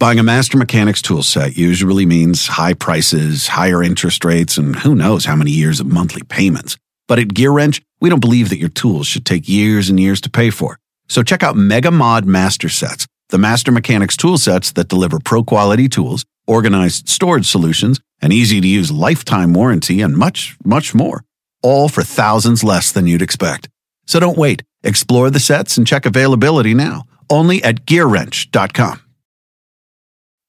Buying a Master Mechanics tool set usually means high prices, higher interest rates, and who knows how many years of monthly payments. But at Gear Wrench, we don't believe that your tools should take years and years to pay for. So check out Mega Mod Master Sets, the Master Mechanics tool sets that deliver pro quality tools, organized storage solutions, an easy to use lifetime warranty, and much, much more. All for thousands less than you'd expect. So don't wait. Explore the sets and check availability now. Only at GearWrench.com.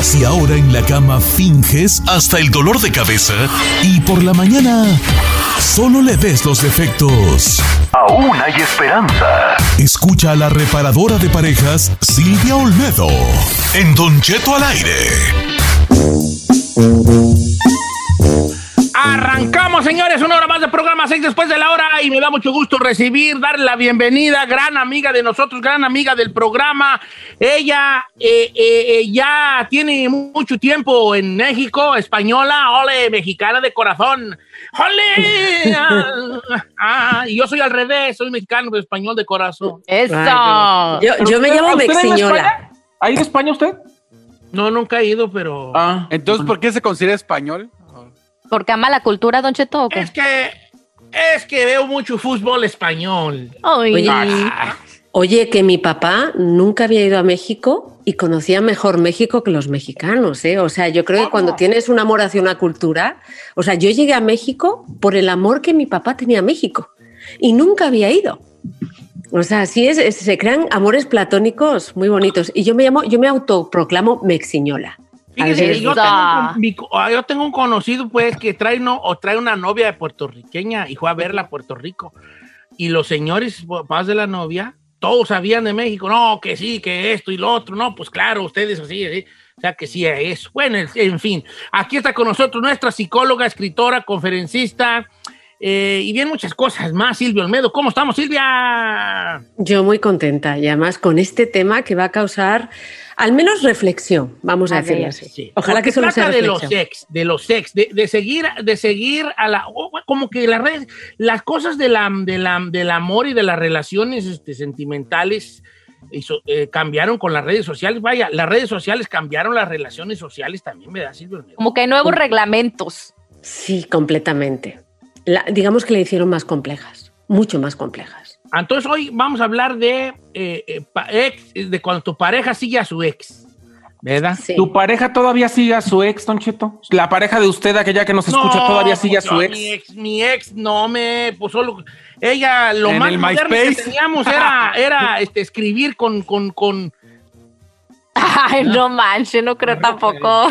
Si ahora en la cama finges hasta el dolor de cabeza y por la mañana solo le ves los defectos. Aún hay esperanza. Escucha a la reparadora de parejas Silvia Olmedo en Don Cheto al aire. Más de programa 6 después de la hora y me da mucho gusto recibir, darle la bienvenida, gran amiga de nosotros, gran amiga del programa. Ella eh, eh, eh, ya tiene mucho tiempo en México, española, ole, mexicana de corazón. ¡Ole! Ah, ah, y yo soy al revés, soy mexicano, pero español de corazón. Eso. Yo, yo me llamo. Mexiñola. ¿Ha ido a España usted? No, nunca he ido, pero... Ah, Entonces, ¿por qué se considera español? ¿Porque ama la cultura, Don Cheto? o qué? Es que... Es que veo mucho fútbol español. Oye, Ah, Oye, que mi papá nunca había ido a México y conocía mejor México que los mexicanos, ¿eh? O sea, yo creo que cuando tienes un amor hacia una cultura, o sea, yo llegué a México por el amor que mi papá tenía a México y nunca había ido. O sea, sí es, es- se crean amores platónicos muy bonitos. Y yo me llamo, yo me autoproclamo Mexiñola. Fíjese, yo tengo, un- mi ah, yo tengo un conocido, pues, que trae, no, o trae una novia de puertorriqueña y fue a verla a Puerto Rico. Y los señores papás de la novia, todos sabían de México, no, que sí, que esto y lo otro, no, pues claro, ustedes así, así. O sea, que sí es. Bueno, en- en fin, aquí está con nosotros nuestra psicóloga, escritora, conferencista eh, y bien muchas cosas más, Silvia Olmedo. ¿Cómo estamos, Silvia? Yo muy contenta y además con este tema que va a causar al menos reflexión, vamos a, A decirlo así. Sí. Ojalá Porque que solo sea trata de los sex, de los sex, de, de seguir, de seguir a la, como que las redes, las cosas de la, de la, del amor y de las relaciones este, sentimentales hizo- eh, cambiaron con las redes sociales. Vaya, las redes sociales cambiaron las relaciones sociales también, ¿verdad, Silvia? Como que hay nuevos reglamentos. Sí, completamente. La- digamos que le hicieron más complejas, mucho más complejas. Entonces hoy vamos a hablar de eh, eh, pa- ex, de cuando tu pareja sigue a su ex, ¿verdad? Sí. ¿Tu pareja todavía sigue a su ex, Don Cheto? La pareja de usted, aquella que nos escucha, todavía sigue a pues, su yo, ex. Mi ex, mi ex no me, pues solo, ella, lo En más moderno que teníamos era, era este, escribir con, con, con, Ay, no manches, no creo tampoco.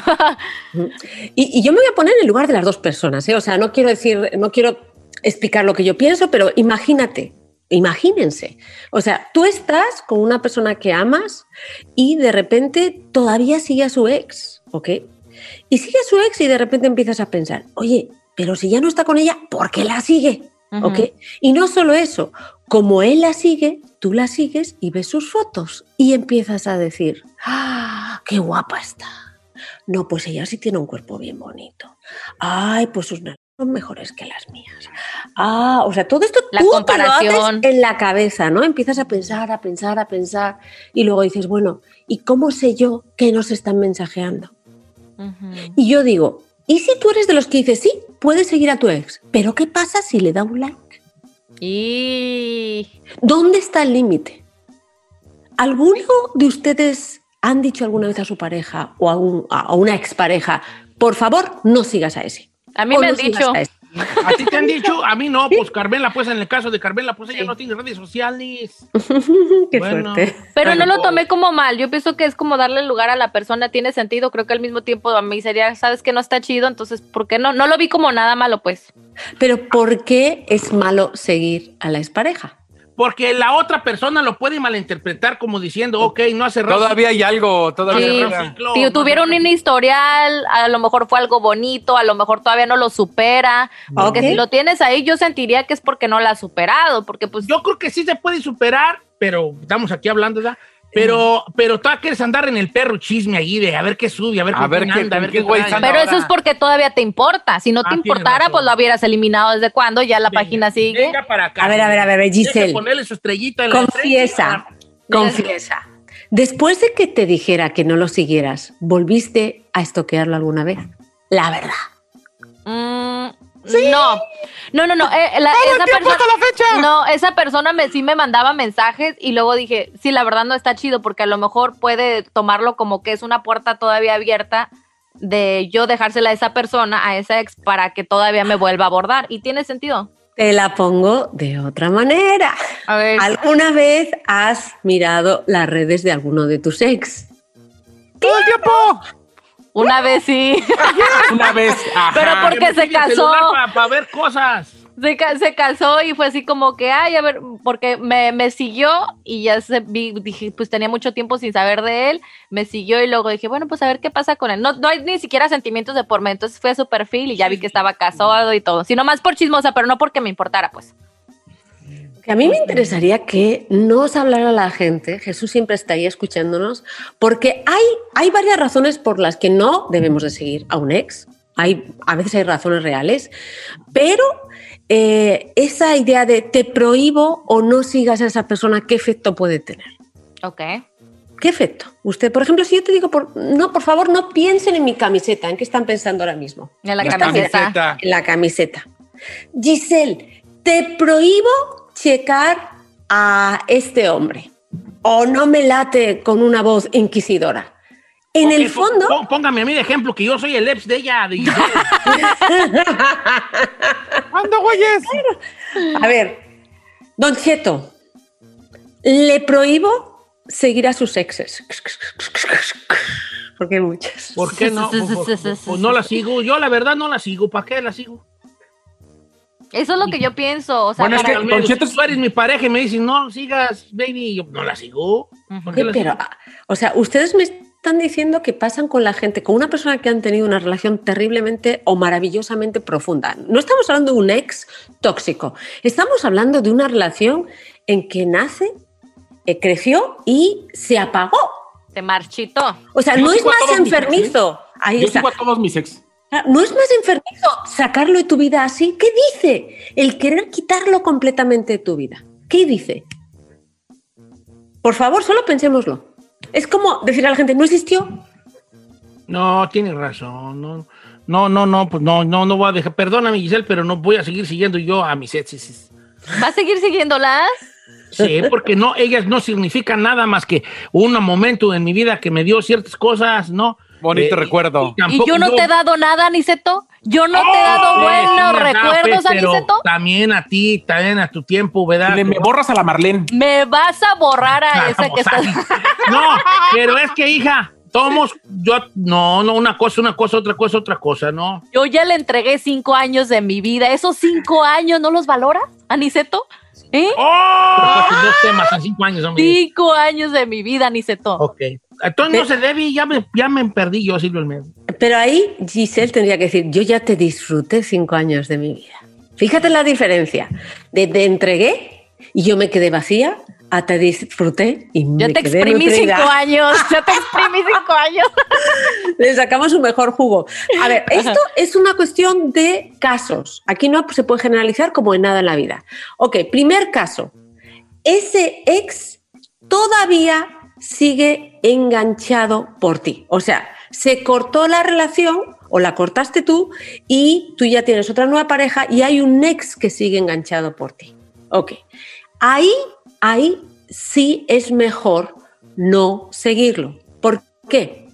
Y, y yo me voy a poner en el lugar de las dos personas, ¿eh? O sea, no quiero decir, no quiero explicar lo que yo pienso, pero imagínate, imagínense. O sea, tú estás con una persona que amas y de repente todavía sigue a su ex, ¿ok? Y sigue a su ex y de repente empiezas a pensar, oye, pero si ya no está con ella, ¿por qué la sigue? ¿Ok? Y no solo eso, como él la sigue, tú la sigues y ves sus fotos y empiezas a decir, ¡ah, qué guapa está! No, pues ella sí tiene un cuerpo bien bonito. Ay, pues sus nalgas son mejores que las mías. Ah, o sea, todo esto La tú te lo comparación. haces en la cabeza, ¿no? Empiezas a pensar, a pensar, a pensar y luego dices, bueno, ¿y cómo sé yo que nos están mensajeando? Y yo digo, ¿y si tú eres de los que dices, sí, puedes seguir a tu ex, pero qué pasa si le da un like? Y ¿Dónde está el límite? ¿Alguno de ustedes han dicho alguna vez a su pareja o a, un- a una expareja, por favor, no sigas a ese? a mí O me no han dicho. a ese? A ti te han dicho, a mí no, pues Carmela, pues en el caso de Carmela, pues ella no tiene redes sociales. Qué Bueno. fuerte. Pero no lo tomé como mal. Yo pienso que es como darle lugar a la persona. Tiene sentido. Creo que al mismo tiempo a mí sería, sabes que no está chido. Entonces, ¿por qué no? No lo vi como nada malo, pues. Pero ¿por qué es malo seguir a la expareja? Porque la otra persona lo puede malinterpretar como diciendo, ok, no hace rato. Todavía hay algo, todavía. Sí. hay algo. Si tuvieron un historial, a lo mejor fue algo bonito, a lo mejor todavía no lo supera. Porque Ok. si lo tienes ahí, yo sentiría que es porque no lo has superado. Porque pues Yo creo que sí se puede superar, pero estamos aquí hablando, ¿verdad? Pero, pero tú quieres andar en el perro chisme allí de a ver qué sube, a ver, A ver qué- anda, a ver qué güey Pero eso es porque todavía te importa. Si no te Ah, tienes importara, pues lo hubieras eliminado desde cuando, ya la Venga, página sigue. Venga para acá. A ver, a ver, a ver, Giselle. ponerle su estrellita en la Confiesa, confiesa. Después de que te dijera que no lo siguieras, ¿volviste a estoquearlo alguna vez? La verdad. Mm, No, no, no, no. eh, la- esa persona, No, esa persona me, sí me mandaba mensajes y luego dije, sí, la verdad no está chido porque a lo mejor puede tomarlo como que es una puerta todavía abierta de yo dejársela a esa persona, a esa ex, para que todavía me vuelva a abordar. ¿Y tiene sentido? Te la pongo de otra manera. A ver. ¿Alguna vez has mirado las redes de alguno de tus ex? ¡Todo el tiempo! Una vez sí, Una vez. ajá. pero porque se casó. Para, para ver cosas. Se, se casó y fue así como que, ay, a ver, porque me, me siguió y ya se vi, dije, pues tenía mucho tiempo sin saber de él, me siguió y luego dije, bueno, pues a ver qué pasa con él. No, no hay ni siquiera sentimientos de por medio, entonces fui a su perfil y ya vi que estaba casado y todo, sino más por chismosa, pero no porque me importara, pues. Que a mí me interesaría que nos hablara la gente, Jesús siempre está ahí escuchándonos, porque hay, hay varias razones por las que no debemos de seguir a un ex. Hay, a veces hay razones reales, pero eh, esa idea de te prohíbo o no sigas a esa persona, ¿qué efecto puede tener? Ok. ¿Qué efecto? Usted, por ejemplo, si yo te digo, por, no, por favor, no piensen en mi camiseta, ¿en qué están pensando ahora mismo? En la, La camiseta. camiseta. En la camiseta. Giselle, te prohíbo checar a este hombre. O no me late con una voz inquisidora. En Ok, el fondo, pó- Póngame a mí de ejemplo que yo soy el ex de ella. de. ¡Anda, güeyes! a ver, Don Cheto, le prohíbo seguir a sus exes. Porque hay muchas. ¿Por qué no? Pues, pues, pues, pues no la sigo. Yo la verdad no la sigo. ¿Para qué la sigo? Eso es lo que yo pienso, o sea, Bueno, es que- Al menos, Don Cheto si tú eres mi pareja y me dices, no sigas, baby, y yo no la sigo. ¿Por qué Sí, la pero, sigo? o sea, ustedes me están diciendo que pasan con la gente, con una persona que han tenido una relación terriblemente o maravillosamente profunda. No estamos hablando de un ex tóxico, estamos hablando de una relación en que nace, eh, creció y se apagó. se marchitó. O sea, Yo no es más mis ex, enfermizo. Ahí Yo está. sigo a todos mis ex. No es más enfermizo sacarlo de tu vida así. ¿Qué dice? El querer quitarlo completamente de tu vida. ¿Qué dice? Por favor, solo pensémoslo. Es como decir a la gente, no existió. No, tienes razón. No, no, no, no, pues no, no, no voy a dejar. Perdóname, Giselle, pero no voy a seguir siguiendo yo a mis exes. ¿Va a seguir siguiéndolas? Sí, porque no, ellas no significan nada más que un momento en mi vida que me dio ciertas cosas, ¿no? Bonito Eh, recuerdo. ¿Y tampoco yo no te he dado nada, Aniceto? ¿Yo no te he dado Oh, buenos sí, ¿verdad? recuerdos, Pues, pero Aniceto? También a ti, también a tu tiempo, ¿verdad? Le me borras a la Marlene. Me vas a borrar a Ah, esa que estás... No, pero es que, hija, tomos, yo, no, no, una cosa, una cosa, otra cosa, otra cosa, no. Yo ya le entregué cinco años de mi vida. ¿Esos cinco años no los valora, Aniceto? ¿Eh? ¡Oh! dos temas en cinco años, hombre. Cinco años de mi vida, Aniceto. Ok. Entonces no se debe y ya me, ya me perdí yo, Silvio Almeida. Pero ahí Giselle tendría que decir, yo ya te disfruté cinco años de mi vida. Fíjate la diferencia. De te entregué y yo me quedé vacía a te disfruté y Yo me te quedé exprimí nutrida. cinco años. Yo te exprimí cinco años. Le sacamos un mejor jugo. A ver, esto es una cuestión de casos. Aquí no se puede generalizar como en nada en la vida. Ok, primer caso. Ese ex todavía sigue enganchado por ti. O sea, se cortó la relación o la cortaste tú y tú ya tienes otra nueva pareja y hay un ex que sigue enganchado por ti. Ok. Ahí, ahí sí es mejor no seguirlo. ¿Por qué?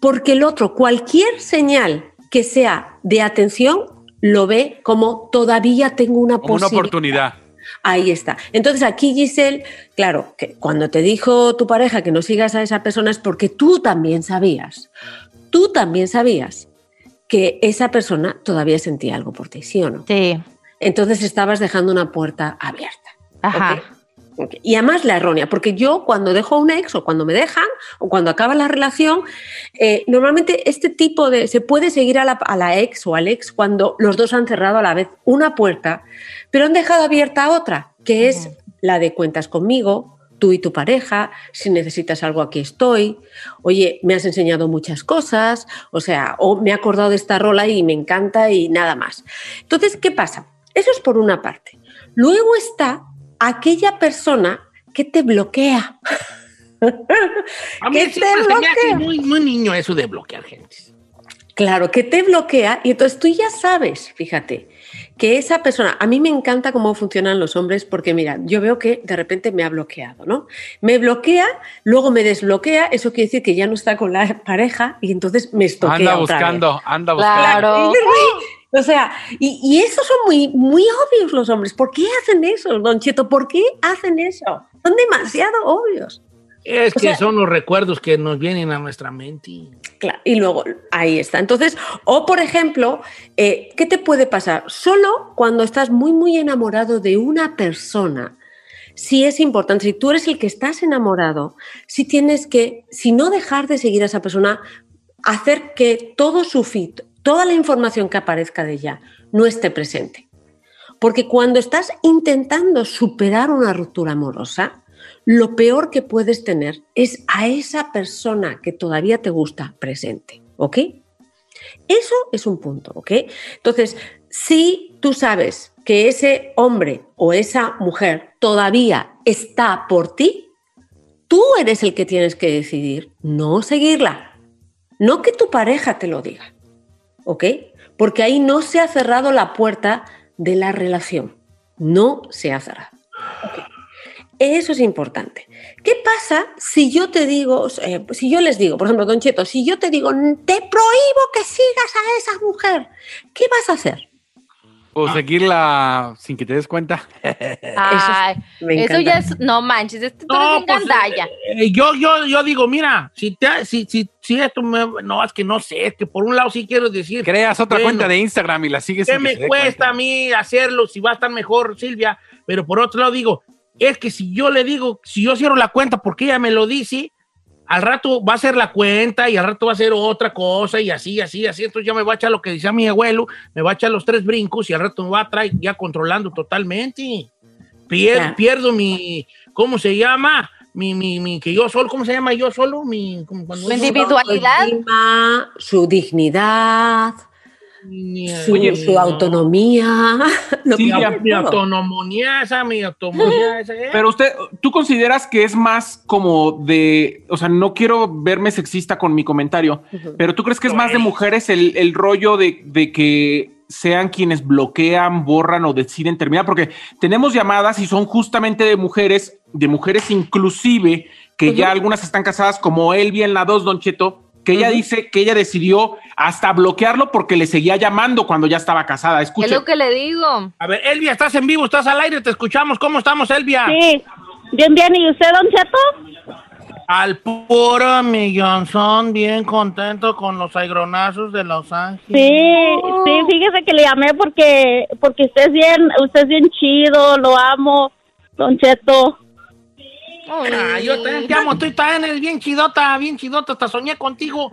Porque el otro, cualquier señal que sea de atención, lo ve como todavía tengo una Como una posibilidad. oportunidad. Ahí está. Entonces aquí, Giselle, claro, que cuando te dijo tu pareja que no sigas a esa persona es porque tú también sabías, tú también sabías que esa persona todavía sentía algo por ti, ¿sí o no? Sí. Entonces estabas dejando una puerta abierta. Ajá. Y además la errónea, porque yo cuando dejo a un ex o cuando me dejan o cuando acaba la relación, eh, normalmente este tipo de... Se puede seguir a la, a la ex o al ex cuando los dos han cerrado a la vez una puerta, pero han dejado abierta otra, que es la de cuentas conmigo, tú y tu pareja, si necesitas algo aquí estoy, oye, me has enseñado muchas cosas, o sea, o me he acordado de esta rola y me encanta y nada más. Entonces, ¿qué pasa? Eso es por una parte. Luego está aquella persona que te bloquea. A mí que te se me hace bloquea. muy, muy niño eso de bloquear gente. Claro, que te bloquea y entonces tú ya sabes, fíjate, que esa persona, a mí me encanta cómo funcionan los hombres porque mira, yo veo que de repente me ha bloqueado, ¿no? Me bloquea, luego me desbloquea, eso quiere decir que ya no está con la pareja y entonces me estoquea Anda otra vez. buscando, anda buscando. Claro. O sea, y, y esos son muy, muy obvios los hombres. ¿Por qué hacen eso, Don Cheto? ¿Por qué hacen eso? Son demasiado obvios. Es O que sea- son los recuerdos que nos vienen a nuestra mente. Claro, y luego ahí está. Entonces, o por ejemplo, eh, ¿qué te puede pasar? Solo cuando estás muy, muy enamorado de una persona, sí es importante, si tú eres el que estás enamorado, si tienes que, si no dejar de seguir a esa persona, hacer que todo su feed, toda la información que aparezca de ella, no esté presente. Porque cuando estás intentando superar una ruptura amorosa, lo peor que puedes tener es a esa persona que todavía te gusta presente, ¿ok? Eso es un punto, ¿ok? Entonces, si tú sabes que ese hombre o esa mujer todavía está por ti, tú eres el que tienes que decidir no seguirla, no que tu pareja te lo diga, ¿ok? Porque ahí no se ha cerrado la puerta de la relación, no se ha cerrado. Eso es importante. ¿Qué pasa si yo te digo, eh, si yo les digo, por ejemplo, Don Cheto, si yo te digo, te prohíbo que sigas a esa mujer, ¿qué vas a hacer? O seguirla sin que te des cuenta. Ay, eso ya es. No manches, tú No, pues, gandalla. Eh, yo, yo, yo digo, mira, si, te, si, si, si esto me, no, es que no sé, es que por un lado sí quiero decir. Creas otra bueno, cuenta de Instagram y la sigues ¿Qué me cuesta cuenta. a mí hacerlo si va a estar mejor Silvia? Pero por otro lado digo, es que si yo le digo, si yo cierro la cuenta porque ella me lo dice, al rato va a ser la cuenta y al rato va a ser otra cosa y así, así, así. Entonces ya me va a echar lo que decía mi abuelo, me va a echar los tres brincos y al rato me va a traer ya controlando totalmente. Pier- Claro. Pierdo mi, ¿cómo se llama? Mi, mi, mi, que yo solo, ¿cómo se llama yo solo? Mi, como cuando individualidad. Su dignidad, su, oye, su no. autonomía. lo que Silvia, sea Mi autonomía esa, mi autonomía esa. ¿eh? Pero usted, ¿tú consideras que es más como de, o sea, no quiero verme sexista con mi comentario, pero tú crees que es más de mujeres el, el rollo de, de que sean quienes bloquean, borran o deciden terminar? Porque tenemos llamadas y son justamente de mujeres, de mujeres inclusive, que ya algunas están casadas, como Elvia en la 2, Don Cheto, que ella dice que ella decidió hasta bloquearlo porque le seguía llamando cuando ya estaba casada. Es Escuche. lo que le digo. A ver, Elvia, estás en vivo, estás al aire, te escuchamos. ¿Cómo estamos, Elvia? Sí, bien, bien. ¿Y usted, Don Cheto? Al puro millonzón, bien contento con los aigronazos de Los Ángeles. Sí, sí, fíjese que le llamé porque porque usted es bien, usted es bien chido, lo amo, Don Cheto. Ah, yo te llamo, tú también eres bien chidota, bien chidota, hasta soñé contigo.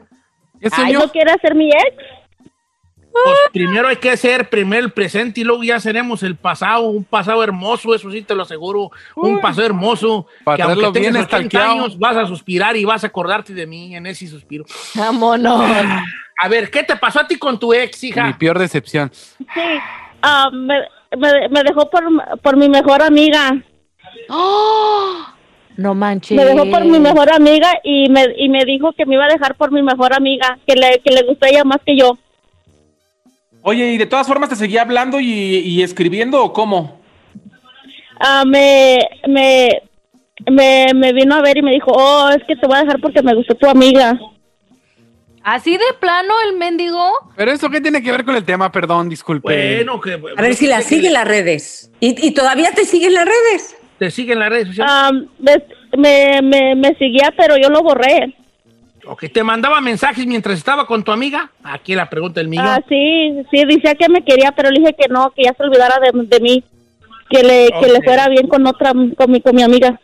Ay, ¿no quiere ser mi ex? Pues primero hay que ser primero el presente y luego ya seremos el pasado, un pasado hermoso, eso sí te lo aseguro, un pasado hermoso. Para que aunque tengas 80 estalqueado. años, vas a suspirar y vas a acordarte de mí en ese suspiro. Vámonos. A ver, ¿qué te pasó a ti con tu ex, Mi hija? peor decepción. Sí, ah, me, me, me dejó por, por mi mejor amiga. ¡Oh! No manches. Me dejó por mi mejor amiga y me, y me dijo que me iba a dejar por mi mejor amiga, que le, que le gustó ella más que yo. Oye, ¿y de todas formas te seguía hablando y, y escribiendo o cómo? Ah, me, me, me, me vino a ver y me dijo, oh, es que te voy a dejar porque me gustó tu amiga. Así de plano el mendigo. Pero eso qué tiene que ver con el tema, perdón, disculpe. Bueno, que... A ver si la sigue en las redes. ¿Y, y todavía te sigue en las redes? ¿Te siguen las redes sociales? Ah, me, me, me, seguía, pero yo lo borré. ¿O que te mandaba mensajes mientras estaba con tu amiga? Aquí la pregunta del millón. Ah, sí, sí, decía que me quería, pero le dije que no, que ya se olvidara de, de mí. que le, que le fuera bien con otra, con mi, con mi amiga.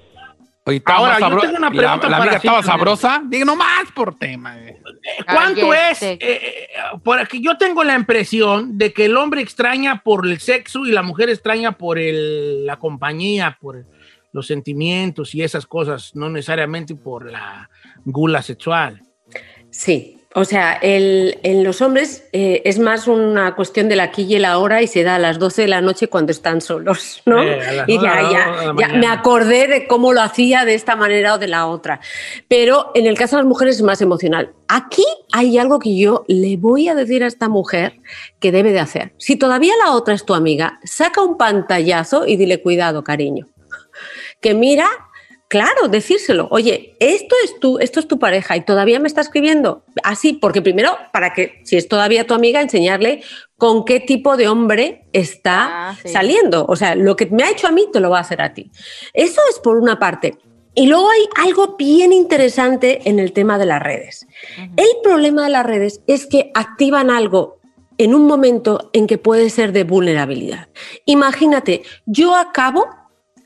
Oye, estaba Ahora, yo tengo una la, pregunta la para amiga estaba sabrosa. Digo, nomás por tema. eh. ¿Cuánto Cállate. es? Eh, eh, porque yo tengo la impresión de que el hombre extraña por el sexo y la mujer extraña por el- la compañía, por los sentimientos y esas cosas, no necesariamente por la gula sexual. Sí, o sea, el- en los hombres eh, es más una cuestión del aquí y el ahora y se da a las 12 de la noche cuando están solos, ¿no? Eh, y ya, de la- ya- de la ya me acordé de cómo lo hacía de esta manera o de la otra. Pero en el caso de las mujeres es más emocional. Aquí hay algo que yo le voy a decir a esta mujer que debe de hacer. Si todavía la otra es tu amiga, saca un pantallazo y dile cuidado, cariño. Que mira, claro, decírselo. Oye, esto es tu, esto es tu pareja y todavía me está escribiendo. Así, porque primero, para que, si es todavía tu amiga, enseñarle con qué tipo de hombre está Ah, sí. saliendo. O sea, lo que me ha hecho a mí, te lo va a hacer a ti. Eso es por una parte. Y luego hay algo bien interesante en el tema de las redes. El problema de las redes es que activan algo en un momento en que puede ser de vulnerabilidad. Imagínate, yo acabo,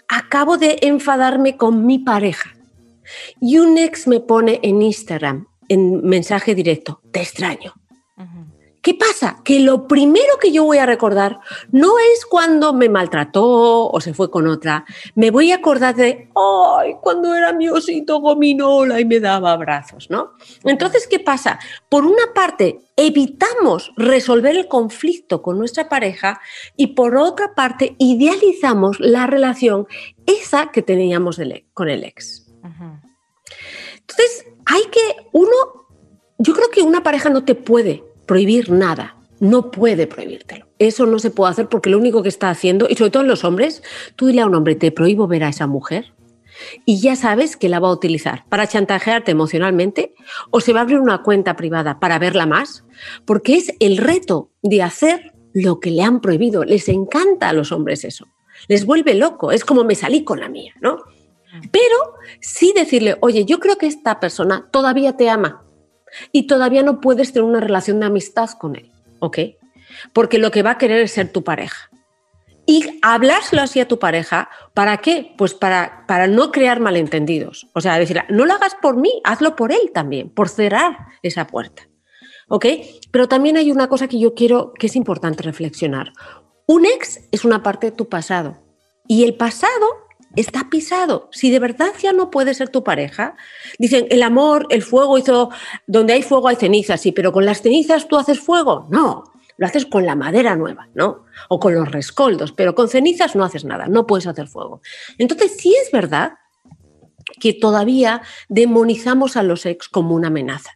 acabo de enfadarme con mi pareja y un ex me pone en Instagram, en mensaje directo, te extraño. ¿Qué pasa? Que lo primero que yo voy a recordar no es cuando me maltrató o se fue con otra. Me voy a acordar de, ay, cuando era mi osito gominola y me daba abrazos, ¿no? Entonces, ¿qué pasa? Por una parte, evitamos resolver el conflicto con nuestra pareja y por otra parte, idealizamos la relación esa que teníamos e- con el ex. Entonces, hay que, uno, yo creo que una pareja no te puede prohibir nada, no puede prohibírtelo. Eso no se puede hacer porque lo único que está haciendo, y sobre todo en los hombres, tú dile a un hombre, te prohíbo ver a esa mujer, y ya sabes que la va a utilizar para chantajearte emocionalmente o se va a abrir una cuenta privada para verla más, porque es el reto de hacer lo que le han prohibido. Les encanta a los hombres eso, les vuelve loco, es como me salí con la mía, ¿no? Pero sí decirle, oye, yo creo que esta persona todavía te ama y todavía no puedes tener una relación de amistad con él, ¿ok? Porque lo que va a querer es ser tu pareja. Y hablárselo así a tu pareja, ¿para qué? Pues para, para no crear malentendidos. O sea, decir, no lo hagas por mí, hazlo por él también, por cerrar esa puerta. ¿Ok? Pero también hay una cosa que yo quiero, que es importante reflexionar. Un ex es una parte de tu pasado y el pasado está pisado. Si de verdad ya no puede ser tu pareja, dicen, el amor, el fuego hizo, donde hay fuego hay cenizas, sí, pero con las cenizas tú haces fuego. No, lo haces con la madera nueva, ¿no? O con los rescoldos, pero con cenizas no haces nada, no puedes hacer fuego. Entonces, sí es verdad que todavía demonizamos a los ex como una amenaza.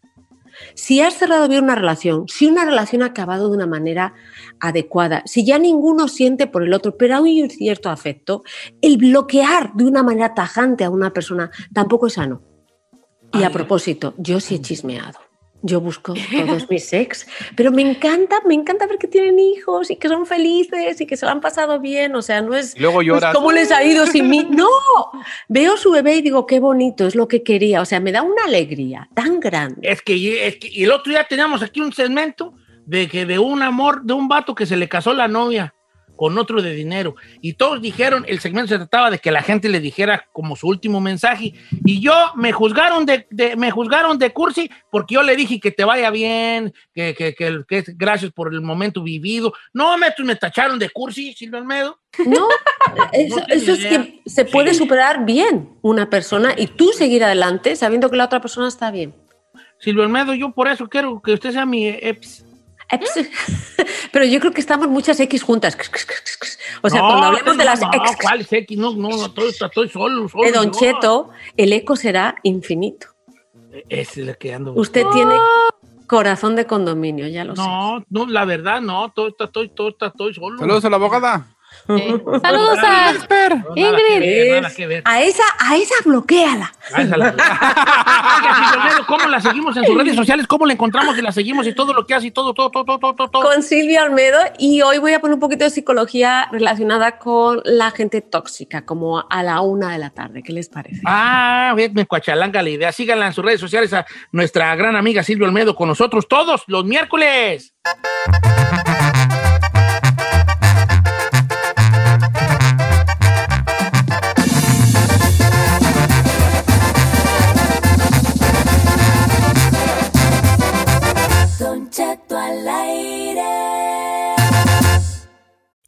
Si has cerrado bien una relación, si una relación ha acabado de una manera adecuada, si ya ninguno siente por el otro, pero hay un cierto afecto, el bloquear de una manera tajante a una persona tampoco es sano. Y a propósito, yo sí he chismeado. Yo busco todos mis ex, pero me encanta, me encanta ver que tienen hijos y que son felices y que se lo han pasado bien. O sea, no es, Y luego no es cómo les ha ido sin mí. No, veo su bebé y digo, qué bonito, es lo que quería. O sea, me da una alegría tan grande. Es que, es que y el otro día teníamos aquí un segmento de que de un amor, de un vato que se le casó la novia con otro de dinero. Y todos dijeron, el segmento se trataba de que la gente le dijera como su último mensaje. Y yo me juzgaron de, de- me juzgaron de cursi porque yo le dije que te vaya bien, que, que, que, que gracias por el momento vivido. No, me, me tacharon de cursi, Silvio Almedo. No, eso, No eso es que se puede superar bien una persona y tú seguir adelante sabiendo que la otra persona está bien. Silvio Almedo, yo por eso quiero que usted sea mi ex. Eps. Pero yo creo que estamos muchas X juntas. O sea, No, cuando hablemos de no, las no, ex ¿cuál es X? No, no, no, estoy, estoy solo, solo. de Don yo. Cheto, el eco será infinito. Ese es el que ando. Usted tiene corazón de condominio, ya lo sé. No, no, la verdad, no, todo está, estoy, todo está, estoy solo. Saludos a la abogada. Saludos a Ingrid. ver, nada que ver. A esa, a esa bloqueala. Ah, esa la- ¿Cómo la seguimos en sus redes sociales? ¿Cómo la encontramos y la seguimos y todo lo que hace y todo, todo, todo, todo, todo, todo? Con Silvia Olmedo y hoy voy a poner un poquito de psicología relacionada con la gente tóxica, como a la una de la tarde. ¿Qué les parece? Ah, bien, me cuachalanga la idea. Síganla en sus redes sociales a nuestra gran amiga Silvio Olmedo con nosotros todos los miércoles.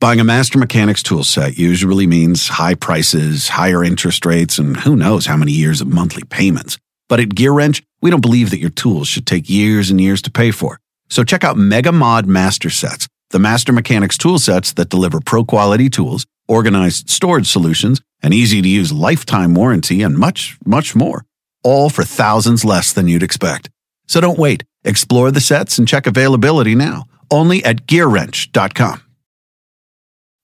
Buying a Master Mechanics tool set usually means high prices, higher interest rates, and who knows how many years of monthly payments. But at GearWrench, we don't believe that your tools should take years and years to pay for. So check out Mega Mod Master Sets, the Master Mechanics tool sets that deliver pro quality tools, organized storage solutions, an easy to use lifetime warranty, and much, much more. All for thousands less than you'd expect. So don't wait. Explore the sets and check availability now. Only at GearWrench.com.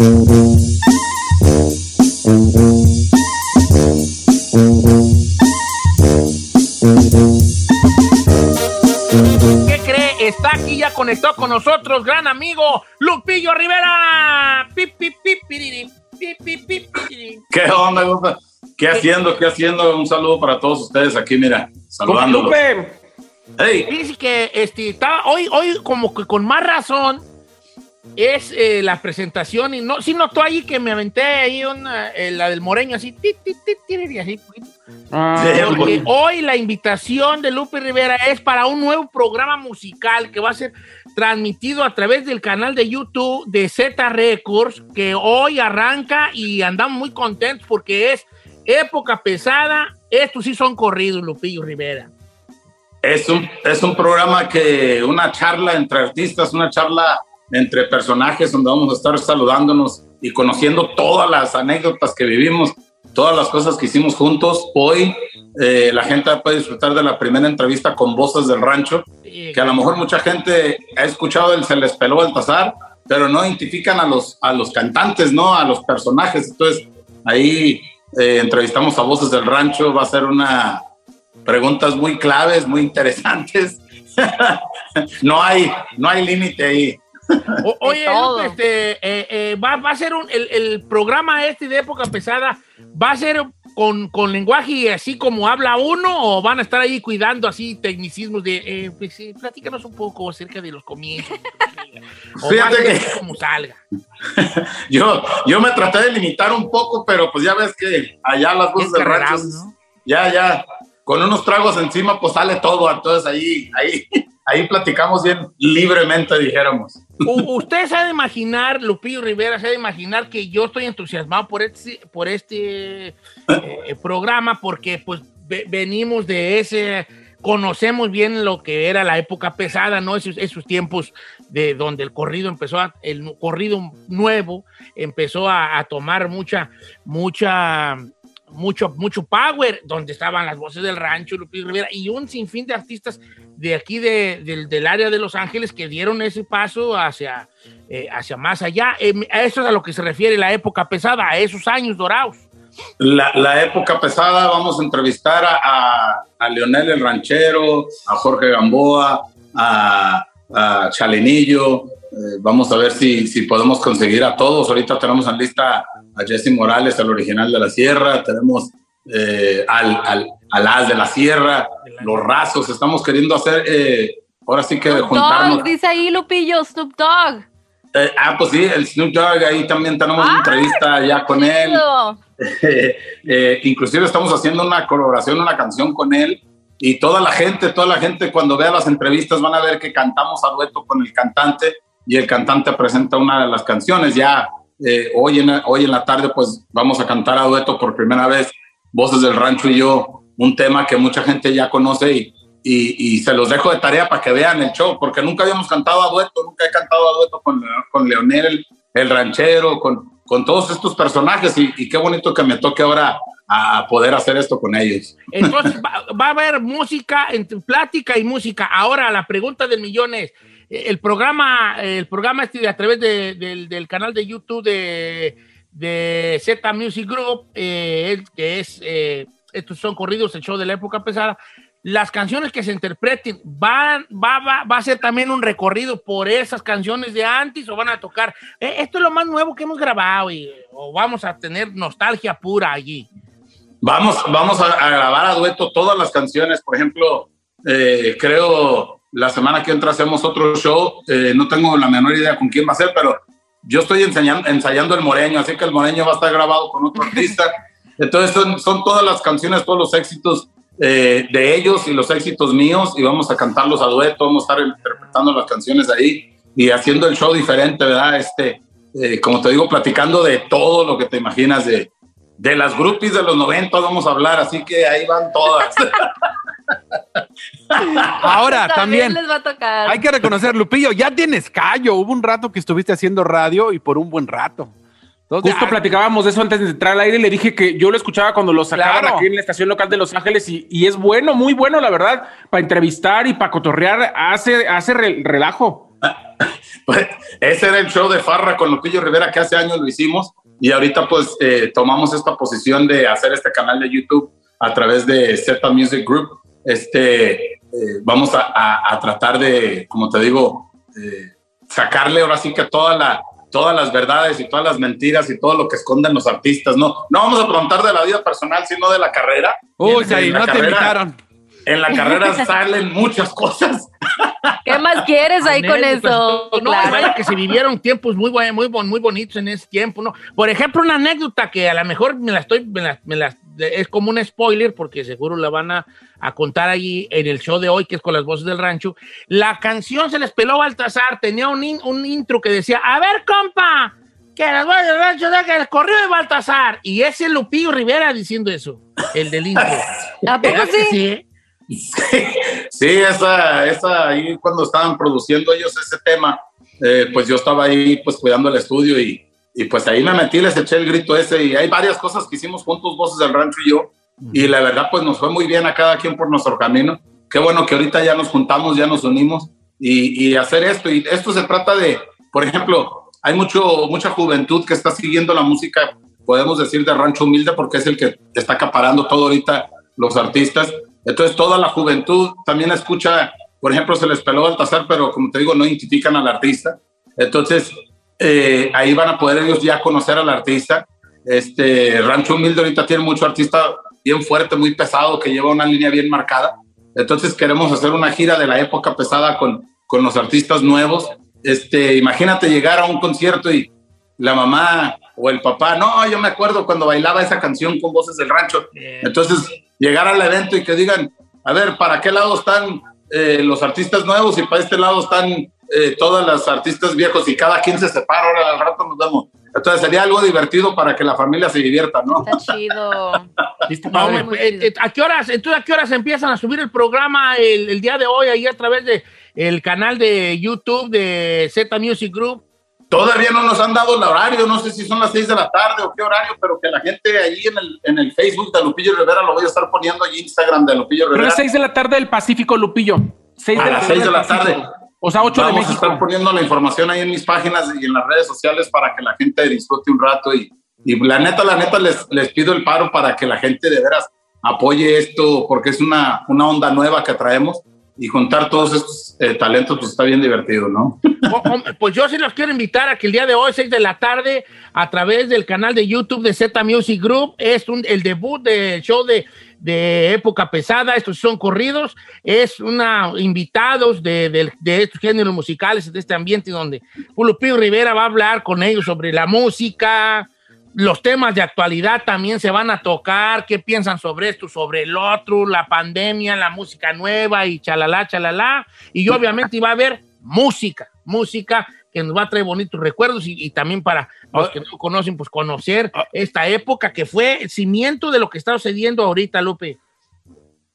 Está aquí ya conectado con nosotros, gran amigo Lupillo Rivera. ¿Qué onda, compa? ¿Qué haciendo? ¿Qué haciendo? Un saludo para todos ustedes aquí, mira, saludándolos. Lupe, Hey, Dice que este, estaba, hoy, hoy como que con más razón es eh, la presentación y no, sí notó ahí que me aventé ahí una, eh, la del moreño así, ti, ti, ti, ti, y así, poquito. Ah, Porque hoy la invitación de Lupe Rivera es para un nuevo programa musical que va a ser transmitido a través del canal de YouTube de Z Records, que hoy arranca y andamos muy contentos porque es época pesada. Estos sí son corridos, Lupillo Rivera. es un, es un programa que, una charla entre artistas, una charla entre personajes donde vamos a estar saludándonos y conociendo todas las anécdotas que vivimos, todas las cosas que hicimos juntos. Hoy eh, la gente puede disfrutar de la primera entrevista con Voces del Rancho, que a lo mejor mucha gente ha escuchado el Se les peló Baltasar, pero no identifican a los, a los cantantes, ¿no? A los personajes. Entonces, ahí eh, entrevistamos a Voces del Rancho, va a ser una preguntas muy claves, muy interesantes. no hay, no hay límite ahí. O- oye. Lupe, este, eh, eh, va, va a ser un, el, el programa este de época pesada, ¿va a ser con, con lenguaje así como habla uno o van a estar ahí cuidando así tecnicismos de, eh, pues sí, platícanos un poco acerca de los comienzos? o Fíjate que- como salga. Yo, yo me traté de limitar un poco, pero pues ya ves que allá las voces del rancho, ¿no? ya, ya, con unos tragos encima, pues sale todo. Entonces ahí, ahí, ahí platicamos bien libremente, dijéramos. Usted se ha de imaginar, Lupillo Rivera, se ha de imaginar que yo estoy entusiasmado por este, este eh, programa porque pues ve- venimos de ese, conocemos bien lo que era la época pesada, ¿no? Esos, esos tiempos de donde el corrido empezó, el corrido nuevo empezó a, a tomar mucha, mucha, mucho, mucho power, donde estaban las voces del rancho, Lupillo Rivera, y un sinfín de artistas de aquí de- del, del área de Los Ángeles que dieron ese paso hacia, eh, hacia más allá. Eh, a eso es a lo que se refiere la época pesada, a esos años dorados. La, la época pesada, vamos a entrevistar a, a, a Leonel el Ranchero, a Jorge Gamboa, a, a Chalinillo. Eh, vamos a ver si, si podemos conseguir a todos. Ahorita tenemos en lista a Jesse Morales, el original de la Sierra. Tenemos eh, al, al, al As de la Sierra, los Rasos. Estamos queriendo hacer, eh, ahora sí que Snoop juntarnos. Dogg, dice ahí Lupillo, Snoop Dogg. Eh, ah, pues sí, el Snoop Dogg, ahí también tenemos una entrevista ya con él. Eh, inclusive estamos haciendo una colaboración, una canción con él y toda la gente, toda la gente cuando vea las entrevistas van a ver que cantamos a dueto con el cantante y el cantante presenta una de las canciones. Ya eh, hoy, en, hoy en la tarde pues vamos a cantar a dueto por primera vez, Voces del Rancho y yo, un tema que mucha gente ya conoce y, y, y se los dejo de tarea para que vean el show, porque nunca habíamos cantado a dueto, nunca he cantado a dueto con, con Leonel, el, ranchero, con, con todos estos personajes y, y qué bonito que me toque ahora a poder hacer esto con ellos. Entonces va, va a haber música, plática y música. Ahora la pregunta del millón es, eh, el programa, el programa este a través de- del, del canal de YouTube de, de Z Music Group, eh, que es, eh, estos son corridos, el show de la época pesada, las canciones que se interpreten, van, va, va, va a ser también un recorrido por esas canciones de antes o van a tocar, eh, esto es lo más nuevo que hemos grabado y, o vamos a tener nostalgia pura allí. Vamos, vamos a, a grabar a dueto todas las canciones. Por ejemplo, eh, creo la semana que entra hacemos otro show. Eh, no tengo la menor idea con quién va a ser, pero yo estoy ensayando, ensayando el moreño, así que el moreño va a estar grabado con otro artista. Entonces son, son todas las canciones, todos los éxitos eh, de ellos y los éxitos míos y vamos a cantarlos a dueto, vamos a estar interpretando las canciones ahí y haciendo el show diferente, ¿verdad? Este, eh, como te digo, platicando de todo lo que te imaginas de, de las groupies de los 90 vamos a hablar, así que ahí van todas. Ahora, también, les va a tocar. hay que reconocer, Lupillo, ya tienes callo. Hubo un rato que estuviste haciendo radio y por un buen rato. Entonces, Justo platicábamos de eso antes de entrar al aire y le dije que yo lo escuchaba cuando lo sacaban Claro. aquí en la estación local de Los Ángeles y, y es bueno, muy bueno, la verdad, para entrevistar y para cotorrear, hace, hace re- relajo. Pues, ese era el show de Farra con Lupillo Rivera que hace años lo hicimos y ahorita pues eh, tomamos esta posición de hacer este canal de YouTube a través de Z Music Group. Este, eh, vamos a, a- a tratar de, como te digo, eh, sacarle ahora sí que toda la, todas las verdades y todas las mentiras y todo lo que esconden los artistas. No, no vamos a preguntar de la vida personal, sino de la carrera. Uy, En ahí no te invitaron. En la carrera salen muchas cosas. ¿Qué más quieres ahí con Anécdotas, eso? No, Claro. que se vivieron tiempos muy, muy, muy bonitos en ese tiempo, ¿no? Por ejemplo, una anécdota que a lo mejor me la estoy, me la- me la- es como un spoiler, porque seguro la van a, a contar allí en el show de hoy, que es con las voces del rancho. La canción se les peló Baltasar, tenía un, in- un intro que decía, a ver, compa, que las voces del rancho dejen el corrido de Baltasar. Y ese Lupillo Rivera diciendo eso, el del intro. ¿A poco ¿Verdad que sí? Sí, esa, esa ahí cuando estaban produciendo ellos ese tema, eh, pues yo estaba ahí pues cuidando el estudio y, y pues ahí me metí, les eché el grito ese y hay varias cosas que hicimos juntos, Voces del Rancho y yo, y la verdad pues nos fue muy bien a cada quien por nuestro camino. Qué bueno que ahorita ya nos juntamos, ya nos unimos y, y hacer esto. Y esto se trata de, por ejemplo, hay mucho, mucha juventud que está siguiendo la música, podemos decir, de Rancho Humilde porque es el que está acaparando todo ahorita los artistas. Entonces toda la juventud también escucha, por ejemplo, se les peló Baltasar, pero como te digo, no identifican al artista. Entonces eh, ahí van a poder ellos ya conocer al artista. Este Rancho Humilde ahorita tiene mucho artista bien fuerte, muy pesado, que lleva una línea bien marcada. Entonces queremos hacer una gira de la época pesada con, con los artistas nuevos. Este, imagínate llegar a un concierto y la mamá o el papá, no, yo me acuerdo cuando bailaba esa canción con voces del rancho. Entonces, llegar al evento y que digan, a ver, ¿para qué lado están eh, los artistas nuevos y para este lado están eh, todas las artistas viejos y cada quien se separa, ahora al rato nos vemos. Entonces sería algo divertido para que la familia se divierta, ¿no? Está chido. No, eh, eh, ¿A qué horas, entonces, a qué horas empiezan a subir el programa el, el día de hoy ahí a través de el canal de YouTube de Z Music Group? Todavía no nos han dado el horario, no sé si son las 6 de la tarde o qué horario, pero que la gente ahí en el, en el Facebook de Lupillo Rivera lo voy a estar poniendo allí Instagram de Lupillo Pero Rivera. es 6 de la tarde del Pacífico, Lupillo. Seis A las 6 de la tarde. O sea, 8 de Vamos a México. estar poniendo la información ahí en mis páginas y en las redes sociales para que la gente disfrute un rato y, y la neta, la neta les, les pido el paro para que la gente de veras apoye esto porque es una, una onda nueva que traemos y juntar todos estos eh, talentos, pues está bien divertido, ¿no? pues yo sí los quiero invitar a que el día de hoy, 6 de la tarde, a través del canal de YouTube de Z Music Group, es un, el debut del show de, de época pesada, estos son corridos, es una invitados de, de, de estos géneros musicales, de este ambiente donde Pío Rivera va a hablar con ellos sobre la música, los temas de actualidad también se van a tocar, qué piensan sobre esto, sobre el otro, la pandemia, la música nueva y chalala, chalala. Y obviamente va a haber música, música que nos va a traer bonitos recuerdos y, también para los que no conocen, pues conocer esta época que fue el cimiento de lo que está sucediendo ahorita, Lupe.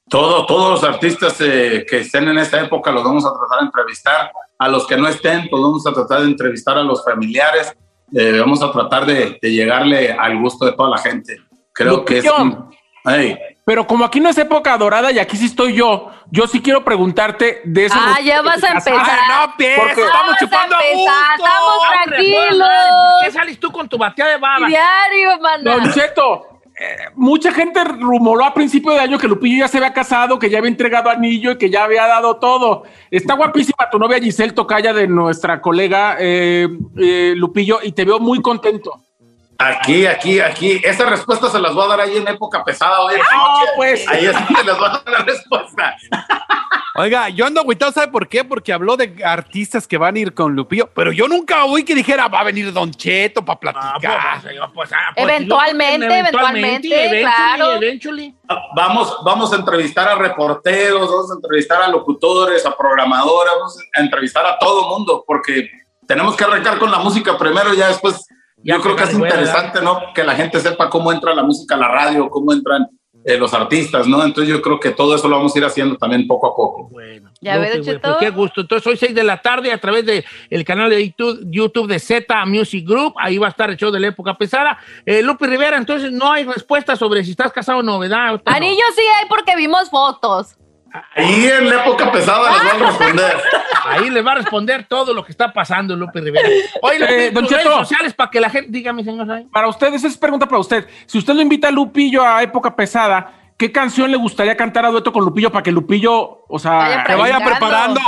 Todo, todos los artistas eh, que estén en esta época los vamos a tratar de entrevistar. A los que no estén, pues vamos a tratar de entrevistar a los familiares eh, vamos a tratar de, llegarle al gusto de toda la gente. Creo que es... Pero como aquí no es época dorada y aquí sí estoy yo, yo sí quiero preguntarte de eso. Ah, ya vas a empezar. No, estamos chupando a, gusto. Estamos tranquilos. ¿Qué sales tú con tu batea de baba? Diario, manda. Don Cheto, mucha gente rumoró a principio de año que Lupillo ya se había casado, que ya había entregado anillo y que ya había dado todo. Está guapísima tu novia Giselle Tocaya de nuestra colega eh, eh, Lupillo y te veo muy contento. Aquí, aquí, aquí. Esa respuesta se las voy a dar ahí en época pesada hoy. pues. Ahí es que les voy a dar la respuesta. Oiga, yo ando agüitado, ¿sabe por qué? Porque habló de artistas que van a ir con Lupillo, pero yo nunca oí que dijera, va a venir Don Cheto para platicar. Ah, pues, pues, ah, pues, eventualmente, eventualmente, claro. Ah, vamos, vamos a entrevistar a reporteros, vamos a entrevistar a locutores, a programadoras, vamos a entrevistar a todo mundo, porque tenemos que arrancar con la música primero y ya después yo creo que es interesante, ¿no? Que la gente sepa cómo entra la música a la radio, cómo entran eh, los artistas, ¿no? Entonces yo creo que todo eso lo vamos a ir haciendo también poco a poco. Bueno, ya veo, pues qué gusto. Entonces hoy 6 de la tarde a través del el canal de YouTube, de Z Music Group, ahí va a estar el show de la época pesada. Eh, Lupe Rivera, entonces no hay respuesta sobre si estás casado o no, ¿verdad? Anillo sí hay porque vimos fotos. Ahí en la época pesada les van a responder. Ahí les va a responder todo lo que está pasando, Lupe Rivera. Oye, eh, don redes sociales para que la gente diga, mi señor. Para usted, esa es pregunta para usted. Si usted lo invita a Lupillo a época pesada, ¿qué canción le gustaría cantar a dueto con Lupillo para que Lupillo, o sea, que vaya preparando?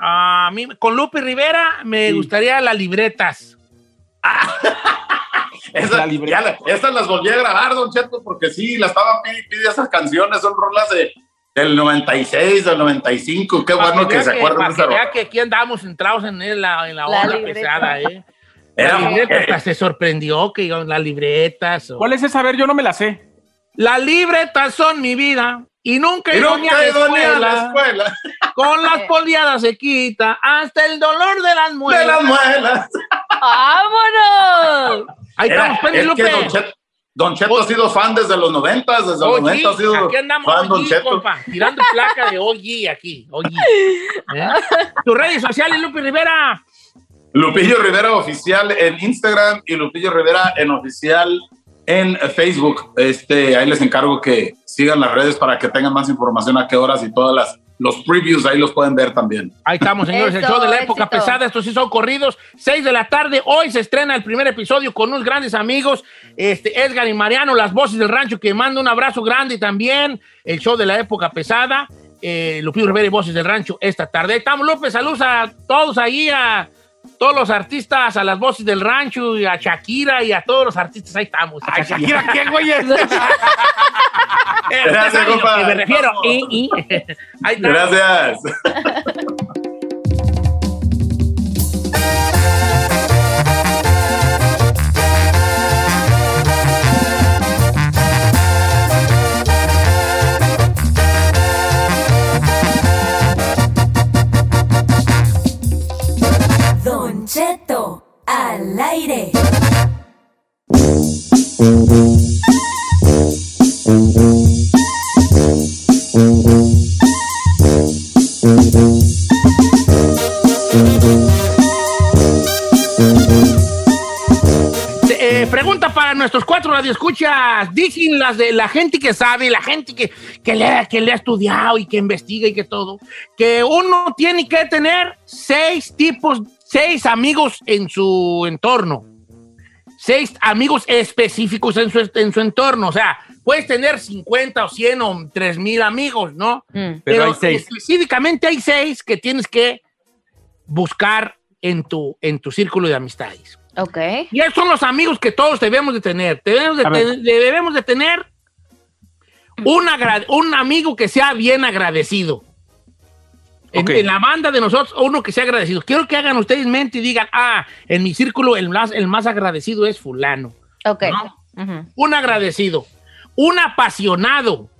A mí, con Lupe Rivera me gustaría las libretas. Esa, estas las volví a grabar, Don Cheto, porque sí, la estaba pidiendo esas canciones, son rolas de del 96, del 95, qué bueno que, se acuerdan de esa que aquí andamos entrados en la, en la, la pesada, ¿eh? la libreta, se sorprendió que las libretas. ¿Cuál es esa? A ver, yo no me la sé. Las libretas son mi vida y nunca he ido a la escuela. Con las poliadas se quita hasta el dolor de las muelas. De las muelas. ¡Vámonos! Ahí estamos, Penelope. Don Cheto ha sido fan desde los 90, desde los 90 ha sido aquí andamos, fan Don Cheto. Compa, tirando placa de OG aquí, OG. ¿Eh? Tus redes sociales, Lupi Rivera. Lupillo Rivera Oficial en Instagram y Lupillo Rivera en Oficial en Facebook. Este, ahí les encargo que sigan las redes para que tengan más información a qué horas y todas las los previews ahí los pueden ver también. Ahí estamos, señores, el show de la época pesada. Estos sí son corridos. Seis de la tarde. Hoy se estrena el primer episodio con unos grandes amigos, este, Edgar y Mariano, las voces del rancho, que mando un abrazo grande también. El show de la época pesada. Eh, Lupillo Rivera y Voces del Rancho esta tarde. Ahí estamos, López. Saludos a todos ahí, a todos los artistas, a las voces del rancho, y a Shakira y a todos los artistas. Ahí estamos. ¿A Shakira quién, güey? Gracias, compa. Me refiero. Y, Ahí Gracias. Don Cheto al aire. Radioescuchas. Dicen las de la gente que sabe, la gente que, que, le, que le ha estudiado y que investiga y que todo, que uno tiene que tener seis tipos, seis amigos en su entorno. Seis amigos específicos en su, en su entorno. O sea, puedes tener 50 o 100 o 3 mil amigos, ¿no? Mm. Pero hay seis. Específicamente hay seis que tienes que buscar en tu, en tu círculo de amistades. Ok. Y esos son los amigos que todos debemos de tener. Debemos de, ten- debemos de tener un, agra- un amigo que sea bien agradecido. En, Ok. en la banda de nosotros, uno que sea agradecido. Quiero que hagan ustedes mente y digan, ah, en mi círculo el más, el más agradecido es fulano. Ok. Un agradecido. Un apasionado.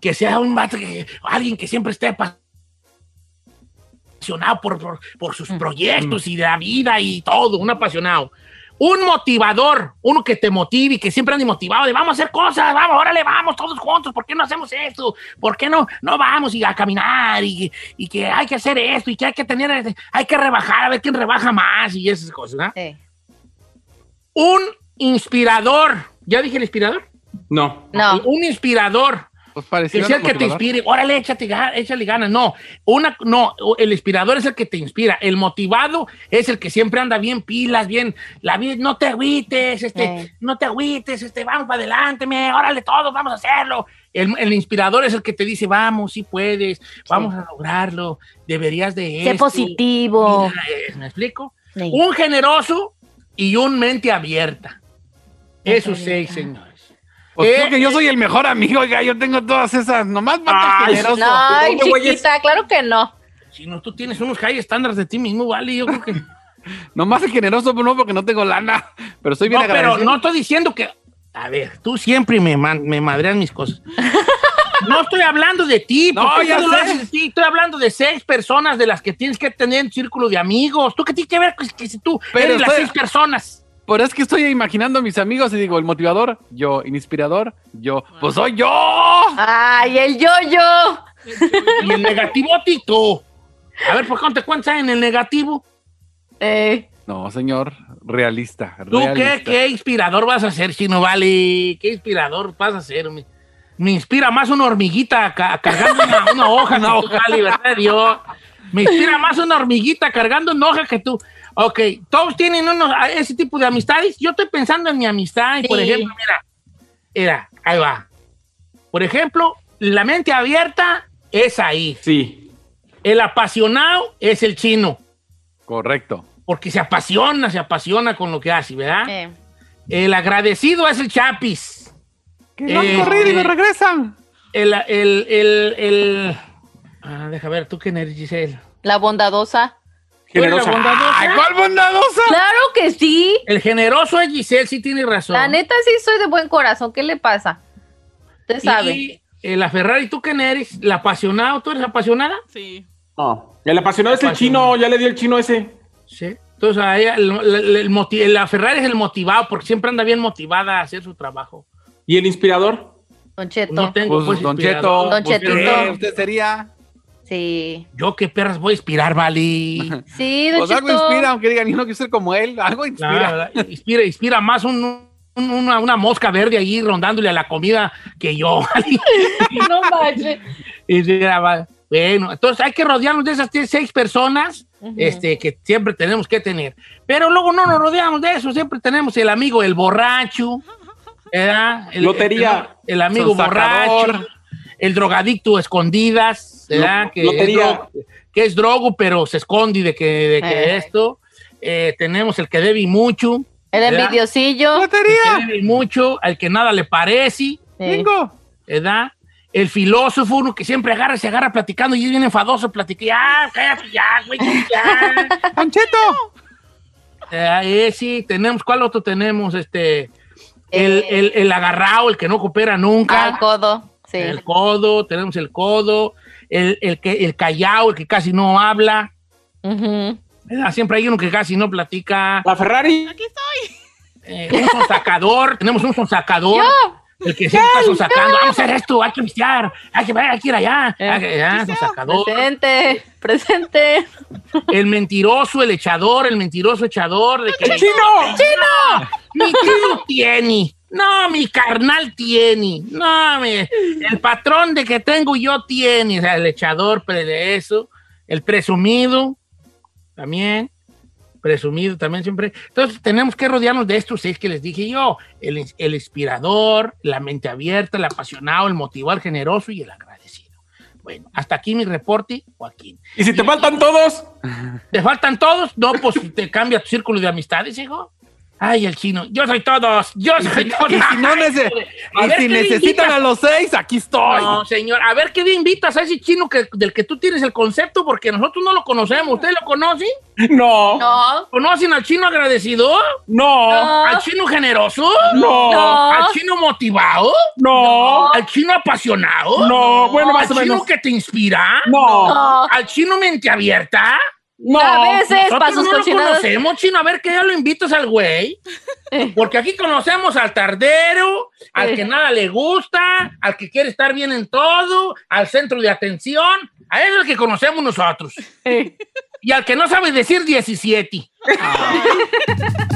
Que sea un alguien que siempre esté apa- apasionado por, por, por sus proyectos y de la vida y todo, un apasionado. Un motivador, uno que te motive y que siempre ande motivado de vamos a hacer cosas, vamos, órale, vamos todos juntos, ¿por qué no hacemos esto? ¿Por qué no, no vamos y a caminar y, y que hay que hacer esto y que hay que tener, hay que rebajar, a ver quién rebaja más y esas cosas, ¿no? Sí. Un inspirador, ¿ya dije el inspirador? No. No. Un inspirador. Pues Que pareciera sea el que te inspire. Órale, échate, échale ganas. No, una, no, el inspirador es el que te inspira. El motivado es el que siempre anda bien pilas, bien. La vida, no te agüites, este, Eh. no te agüites, este, vamos para adelante, me, órale, todos, vamos a hacerlo. El, el inspirador es el que te dice, vamos, sí puedes, vamos a lograrlo, deberías de Sé esto. positivo. Mira, eh, ¿Me explico? Sí. Un generoso y un mente abierta. Esos abierta. seis, señores. Pues Eh, creo que yo soy el mejor amigo, oiga, yo tengo todas esas, nomás Ay, generoso. No, ay, chiquita, claro que no. Si no, tú tienes unos high estándares de ti mismo, vale, yo creo que... Nomás el generoso, pues no, porque no tengo lana, pero soy bien No, pero agradecido. no estoy diciendo que. A ver, tú siempre me, man- me madreas mis cosas. No estoy hablando de ti, No, porque ya tú lo sé. haces de ti. Estoy hablando de seis personas de las que tienes que tener en círculo de amigos. ¿Tú qué tienes que ver con que si tú Pero eres las estoy- seis personas? Pero es que estoy imaginando a mis amigos y digo, el motivador, yo, el inspirador, yo, pues soy yo. Ay, el yo-yo. Y el negativo, Tito. A ver, ¿por qué no te cuentas en el negativo? Eh, No, señor, realista. ¿Tú qué, realista. qué inspirador vas a ser, Chino Vale? ¿Qué inspirador vas a ser? Me, me inspira más una hormiguita ca- cargando una, una hoja, una hoja, libertad de Dios. Me inspira más una hormiguita cargando una hoja que tú. Ok, todos tienen unos, a- ese tipo de amistades. Yo estoy pensando en mi amistad y, por ejemplo, mira, mira, ahí va. Por ejemplo, la mente abierta es ahí. Sí. El apasionado es el chino, Correcto. porque se apasiona, se apasiona con lo que hace, ¿verdad? eh. El agradecido es el Chapis. Que han Eh, corrido y me eh, regresan. El, el, el, el... Ah, deja ver, ¿tú quién eres, Giselle? La bondadosa. ¿Cuál bondadosa? Claro que sí. El generoso es Giselle, sí tiene razón. La neta sí soy de buen corazón. ¿Qué le pasa? Usted sabe. Y eh, la Ferrari, ¿tú quién eres? ¿La apasionado? ¿Tú eres apasionada? Sí. No. El apasionado es el chino, ya le di el chino ese. Sí. Entonces, a ella, el- el- el moti- la Ferrari es el motivado, porque siempre anda bien motivada a hacer su trabajo. ¿Y el inspirador? Don Cheto. No tengo, Pues, pues, Don. Cheto. Don pues, Chetito. ¿qué? Usted sería. Sí. Yo qué perras voy a inspirar, vale. Sí, Don Pues algo inspira, aunque digan, yo no quiero ser como él, algo inspira. inspira, inspira más un- un- una, una mosca verde allí rondándole a la comida que yo. No manches. Bueno, entonces hay que rodearnos de esas seis personas este, que siempre tenemos que tener. Pero luego no nos rodeamos de eso, siempre tenemos el amigo, el borracho, ¿verdad? El, Lotería. El, el amigo borracho, el drogadicto escondidas, ¿verdad? Que, es que drogo, pero se esconde de que, de que Eh. esto. Eh, tenemos el que debe y mucho. El envidiosillo. El que debe y mucho, al que nada le parece. Sí. ¿verdad? El filósofo, uno que siempre agarra, se agarra platicando y es bien enfadoso, platica, ya, cállate, ya, güey, ya. ¡Ancheto! Eh, ese, tenemos, ¿cuál otro tenemos? Este, el, Eh. el, el agarrado, el que no coopera nunca. Al codo. Sí. El codo, tenemos el codo, el, el, que, el callao, el que casi no habla. Ujú. ¿verdad? Siempre hay uno que casi no platica. La Ferrari. Aquí estoy. Eh, un sonsacador, tenemos un sonsacador. Yo. El que siempre está sonsacando, vamos a hacer esto, hay que pistear, hay que, hay que ir allá. Eh. hay que- sonsacador. Presente. Presente. El mentiroso, el echador, el mentiroso echador. De que, ¡Chino! ¡Chino! Mi tío tiene. No, mi carnal tiene. No, mi- el patrón de que tengo yo tiene. O sea, el echador de eso. El presumido. También. presumido también siempre. Entonces tenemos que rodearnos de estos seis que les dije yo, el, el inspirador, la mente abierta, el apasionado, el motivado, el generoso y el agradecido. Bueno, hasta aquí mi reporte, Joaquín. ¿Y si te faltan todos? ¿Te faltan todos? No, pues te cambia tu círculo de amistades, hijo. Ay, el chino. Yo soy todos. Yo soy todos. Y si, no nece- A y ver, si ¿qué le necesitan a los seis, aquí estoy. No, señor. A ver qué día invitas a ese chino que, del que tú tienes el concepto, porque nosotros no lo conocemos. ¿Usted lo conoce? No. No. ¿Conocen al chino agradecido? No. ¿Al chino generoso? No. No. ¿Al chino motivado? No. ¿Al chino apasionado? No, bueno, más ¿Al o chino menos. que te inspira? No. No. ¿Al chino mente abierta? No. A veces, para sus no lo conocemos, chino. A ver, que ya lo invitas al güey. Porque aquí conocemos al tardero, al que nada le gusta, al que quiere estar bien en todo, al centro de atención. A él es el que conocemos nosotros. Y al que no sabe decir 17. Estamos